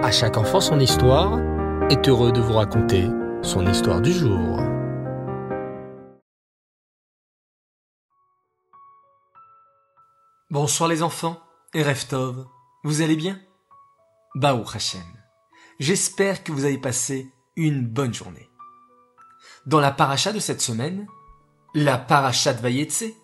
À chaque enfant son histoire est heureux de vous raconter son histoire du jour. Bonsoir les enfants et Reftov, vous allez bien? Baou Hashem, j'espère que vous avez passé une bonne journée. Dans la paracha de cette semaine, la paracha de Vayetse,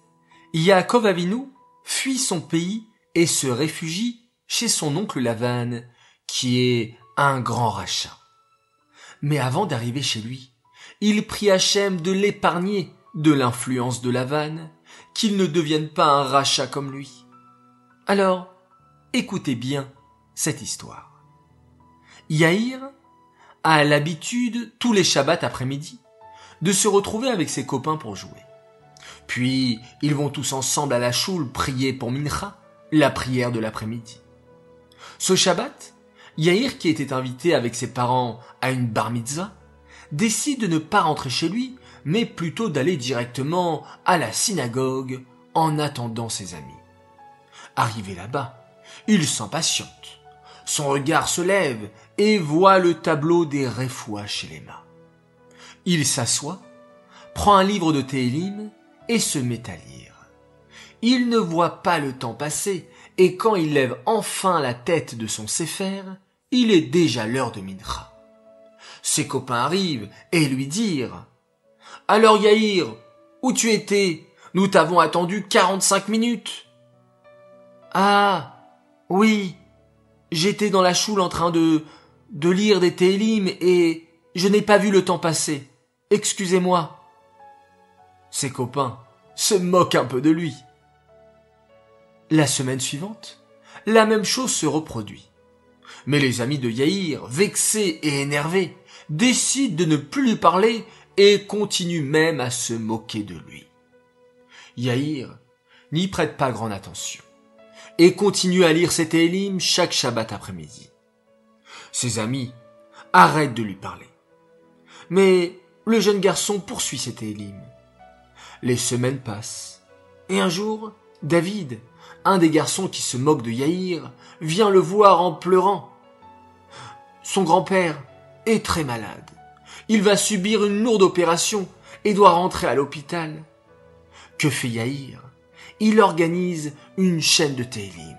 Yaakov Avinu fuit son pays et se réfugie chez son oncle Lavan, qui est un grand rachat. Mais avant d'arriver chez lui, il prie Hachem de l'épargner de l'influence de Lavan, qu'il ne devienne pas un rachat comme lui. Alors, écoutez bien cette histoire. Yaïr a l'habitude, tous les Shabbats après-midi, de se retrouver avec ses copains pour jouer. Puis, ils vont tous ensemble à la choule prier pour Mincha, la prière de l'après-midi. Ce Shabbat, Yair, qui était invité avec ses parents à une bar mitzvah, décide de ne pas rentrer chez lui, mais plutôt d'aller directement à la synagogue en attendant ses amis. Arrivé là-bas, il s'impatiente. Son regard se lève et voit le tableau des Refoua chez les mains. Il s'assoit, prend un livre de Télim et se met à lire. Il ne voit pas le temps passer et quand il lève enfin la tête de son Sefer, il est déjà l'heure de Mincha. Ses copains arrivent et lui dirent Alors Yaïr, où tu étais? Nous t'avons attendu quarante-cinq minutes. Ah, oui, j'étais dans la choule en train de, de lire des télim et je n'ai pas vu le temps passer. Excusez-moi. Ses copains se moquent un peu de lui. La semaine suivante, la même chose se reproduit. Mais les amis de Yaïr, vexés et énervés, décident de ne plus lui parler et continuent même à se moquer de lui. Yaïr n'y prête pas grande attention et continue à lire ses télim chaque Shabbat après-midi. Ses amis arrêtent de lui parler. Mais le jeune garçon poursuit ses télim. Les semaines passent. Et un jour, David, un des garçons qui se moque de Yaïr, vient le voir en pleurant. Son grand-père est très malade. Il va subir une lourde opération et doit rentrer à l'hôpital. Que fait Yaïr? Il organise une chaîne de Télim.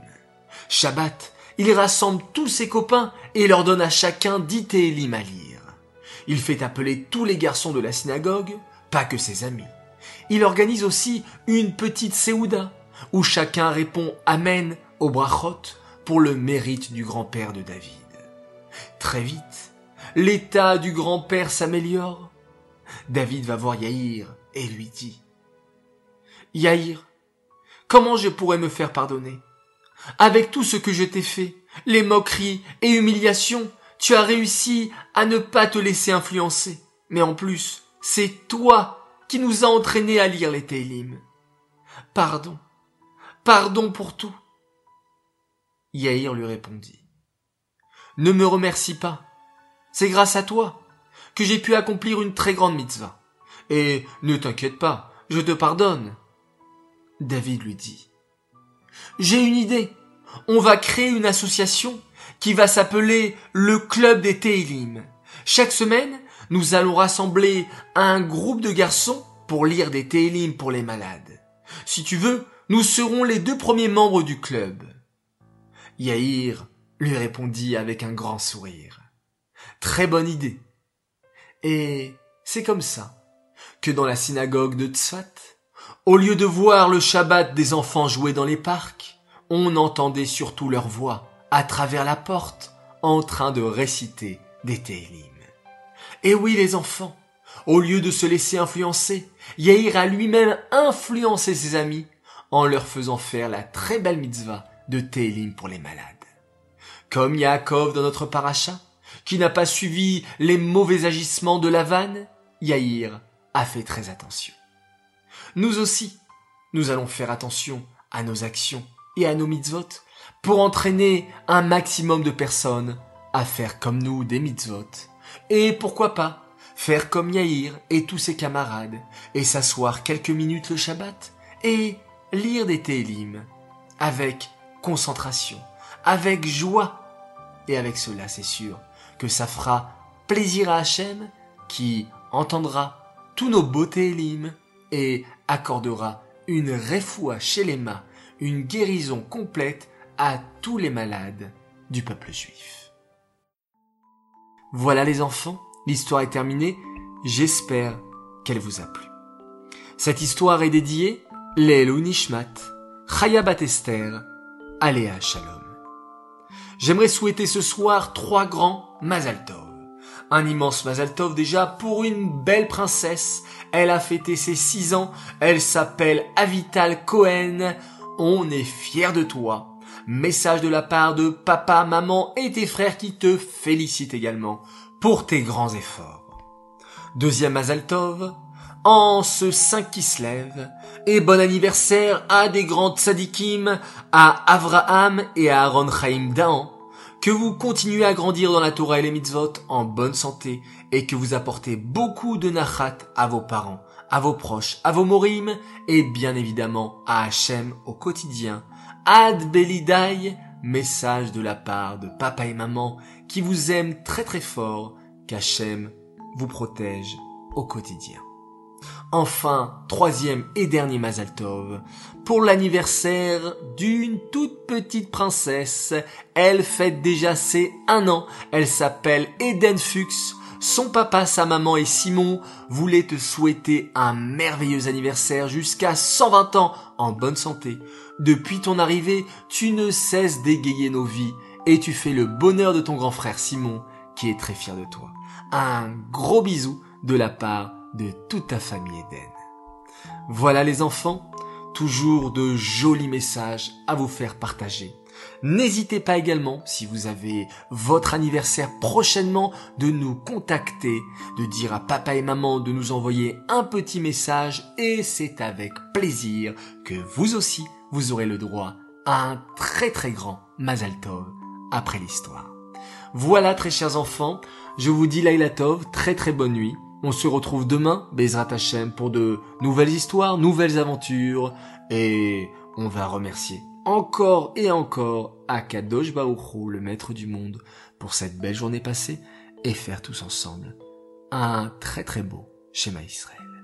Shabbat, il rassemble tous ses copains et leur donne à chacun dix Télim à lire. Il fait appeler tous les garçons de la synagogue, pas que ses amis. Il organise aussi une petite séouda, où chacun répond Amen au brachot pour le mérite du grand-père de David. Très vite, l'état du grand-père s'améliore. David va voir Yaïr et lui dit Yaïr, comment je pourrais me faire pardonner? Avec tout ce que je t'ai fait, les moqueries et humiliations, tu as réussi à ne pas te laisser influencer. Mais en plus, c'est toi qui nous a entraînés à lire les Télim. Pardon, pardon pour tout. Yaïr lui répondit. Ne me remercie pas. C'est grâce à toi que j'ai pu accomplir une très grande mitzvah. Et ne t'inquiète pas, je te pardonne. David lui dit. J'ai une idée. On va créer une association qui va s'appeler le Club des Télim. Chaque semaine, nous allons rassembler un groupe de garçons pour lire des Télim pour les malades. Si tu veux, nous serons les deux premiers membres du club. Yaïr lui répondit avec un grand sourire. Très bonne idée. Et c'est comme ça que dans la synagogue de Tzfat, au lieu de voir le Shabbat des enfants jouer dans les parcs, on entendait surtout leur voix à travers la porte en train de réciter des Télim. Et oui les enfants, au lieu de se laisser influencer, Yair a lui-même influencé ses amis en leur faisant faire la très belle mitzvah de Télim pour les malades. Comme Yaakov dans notre paracha, qui n'a pas suivi les mauvais agissements de Lavan, Yair a fait très attention. Nous aussi, nous allons faire attention à nos actions et à nos mitzvot pour entraîner un maximum de personnes à faire comme nous des mitzvot. Et pourquoi pas faire comme Yair et tous ses camarades et s'asseoir quelques minutes le Shabbat et lire des Télim avec concentration, avec joie Et avec cela, c'est sûr que ça fera plaisir à Hachem qui entendra tous nos beautés élimes et accordera une refoua chez les mains, une guérison complète à tous les malades du peuple juif. Voilà les enfants, l'histoire est terminée, j'espère qu'elle vous a plu. Cette histoire est dédiée Lelou Nishmat, Chaya Esther, Aléa Shalom. J'aimerais souhaiter ce soir trois grands Mazal Tov. Un immense Mazal Tov déjà pour une belle princesse. Elle a fêté ses six ans. Elle s'appelle Avital Cohen. On est fiers de toi. Message de la part de papa, maman et tes frères qui te félicitent également pour tes grands efforts. Deuxième Mazal Tov, en ce 5 qui se lève, et bon anniversaire à des grands tzadikim, à Avraham et à Aaron Chaim Daan, que vous continuez à grandir dans la Torah et les mitzvot en bonne santé, et que vous apportez beaucoup de nachat à vos parents, à vos proches, à vos morim, et bien évidemment à Hachem au quotidien. Ad Belidai, message de la part de papa et maman qui vous aiment très très fort, qu'Hachem vous protège au quotidien. Enfin, troisième et dernier Mazal Tov, pour l'anniversaire d'une toute petite princesse. Elle fête déjà ses un an. Elle s'appelle Eden Fuchs. Son papa, sa maman et Simon voulaient te souhaiter un merveilleux anniversaire jusqu'à 120 ans en bonne santé. Depuis ton arrivée, tu ne cesses d'égayer nos vies et tu fais le bonheur de ton grand frère Simon qui est très fier de toi. Un gros bisou de la part de toute ta famille Eden. Voilà les enfants, toujours de jolis messages à vous faire partager. N'hésitez pas également, si vous avez votre anniversaire prochainement, de nous contacter, de dire à papa et maman de nous envoyer un petit message et c'est avec plaisir que vous aussi, vous aurez le droit à un très très grand Mazal Tov après l'histoire. Voilà très chers enfants, je vous dis Laila Tov, très très bonne nuit on se retrouve demain, Bezrat Hashem, pour de nouvelles histoires, nouvelles aventures, et on va remercier encore et encore Akadosh Baruchou, le maître du monde, pour cette belle journée passée, et faire tous ensemble un très très beau schéma Israël.